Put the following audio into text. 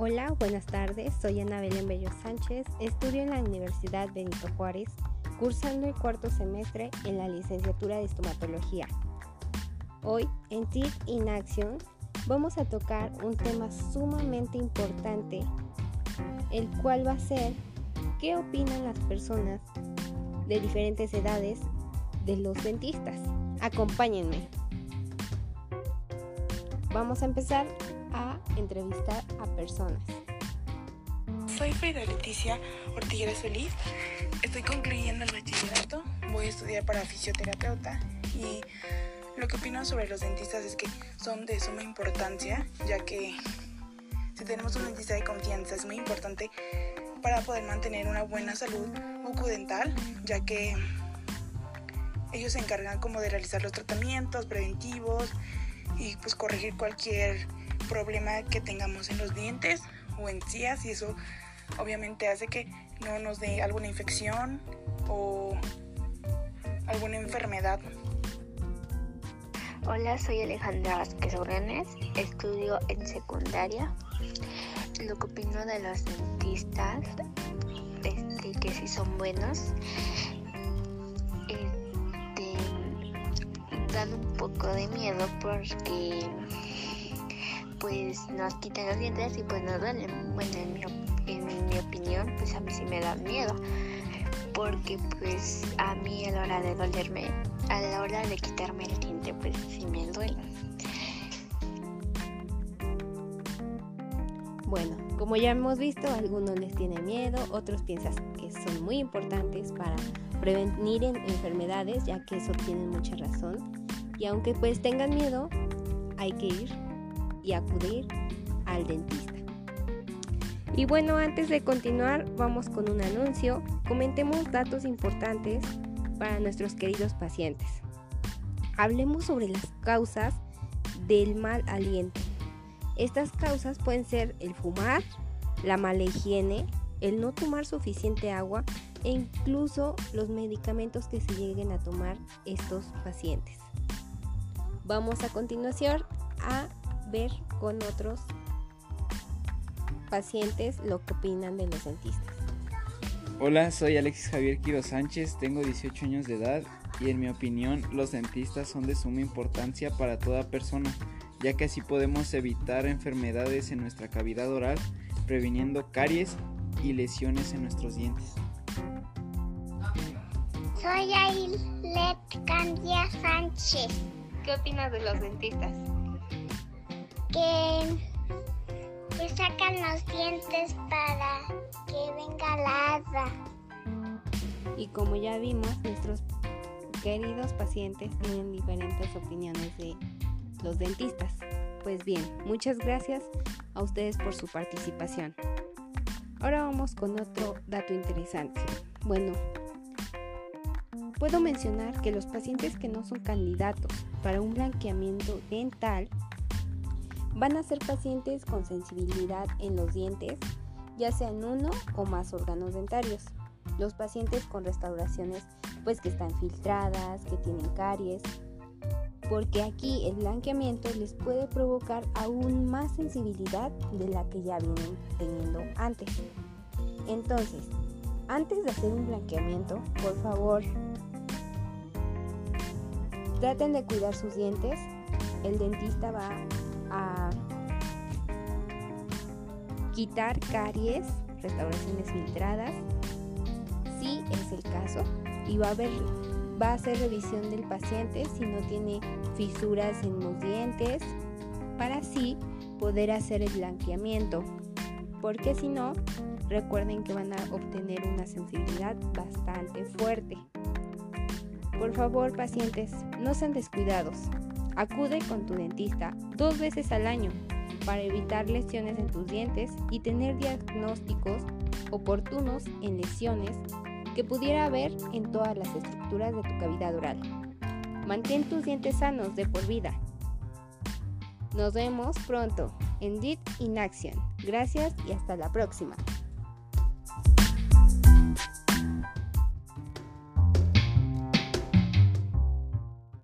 Hola, buenas tardes. Soy Ana Belén Bello Sánchez. Estudio en la Universidad Benito Juárez, cursando el cuarto semestre en la licenciatura de estomatología. Hoy, en TIC in Action, vamos a tocar un tema sumamente importante, el cual va a ser qué opinan las personas de diferentes edades de los dentistas. Acompáñenme. Vamos a empezar a entrevistar a personas. Soy Frida Leticia Ortiguera Solís. Estoy concluyendo el bachillerato. Voy a estudiar para fisioterapeuta y lo que opino sobre los dentistas es que son de suma importancia, ya que si tenemos un dentista de confianza es muy importante para poder mantener una buena salud bucodental, ya que ellos se encargan como de realizar los tratamientos preventivos y pues corregir cualquier problema que tengamos en los dientes o encías y eso obviamente hace que no nos dé alguna infección o alguna enfermedad. Hola, soy Alejandra Vázquez Orenes, estudio en secundaria. Lo que opino de los dentistas, este, que sí son buenos, este, dan un poco de miedo porque pues nos quitan los dientes y pues nos duelen. Bueno, en mi, en mi opinión, pues a mí sí me da miedo. Porque pues a mí a la hora de dolerme, a la hora de quitarme el diente, pues sí me duele. Bueno, como ya hemos visto, algunos les tienen miedo, otros piensan que son muy importantes para prevenir enfermedades, ya que eso tienen mucha razón. Y aunque pues tengan miedo, hay que ir y acudir al dentista. Y bueno, antes de continuar, vamos con un anuncio. Comentemos datos importantes para nuestros queridos pacientes. Hablemos sobre las causas del mal aliento. Estas causas pueden ser el fumar, la mala higiene, el no tomar suficiente agua e incluso los medicamentos que se lleguen a tomar estos pacientes. Vamos a continuación a ver con otros pacientes lo que opinan de los dentistas. Hola, soy Alexis Javier Quiro Sánchez, tengo 18 años de edad y en mi opinión los dentistas son de suma importancia para toda persona, ya que así podemos evitar enfermedades en nuestra cavidad oral, previniendo caries y lesiones en nuestros dientes. Soy Ailet Candia Sánchez. ¿Qué opinas de los dentistas? Que, sacan los dientes para que venga la hada. Y como ya vimos, nuestros queridos pacientes tienen diferentes opiniones de los dentistas. Pues bien, muchas gracias a ustedes por su participación. Ahora vamos con otro dato interesante. Bueno, puedo mencionar que los pacientes que no son candidatos para un blanqueamiento dental Van a ser pacientes con sensibilidad en los dientes, ya sean uno o más órganos dentarios. Los pacientes con restauraciones pues que están filtradas, que tienen caries, porque aquí el blanqueamiento les puede provocar aún más sensibilidad de la que ya vienen teniendo antes. Entonces, antes de hacer un blanqueamiento, por favor, traten de cuidar sus dientes. El dentista va a quitar caries, restauraciones filtradas, si es el caso, y va a va a hacer revisión del paciente si no tiene fisuras en los dientes, para así poder hacer el blanqueamiento, porque si no, recuerden que van a obtener una sensibilidad bastante fuerte. Por favor, pacientes, no sean descuidados. Acude con tu dentista dos veces al año para evitar lesiones en tus dientes y tener diagnósticos oportunos en lesiones que pudiera haber en todas las estructuras de tu cavidad oral. Mantén tus dientes sanos de por vida. Nos vemos pronto en DIT in Action. Gracias y hasta la próxima.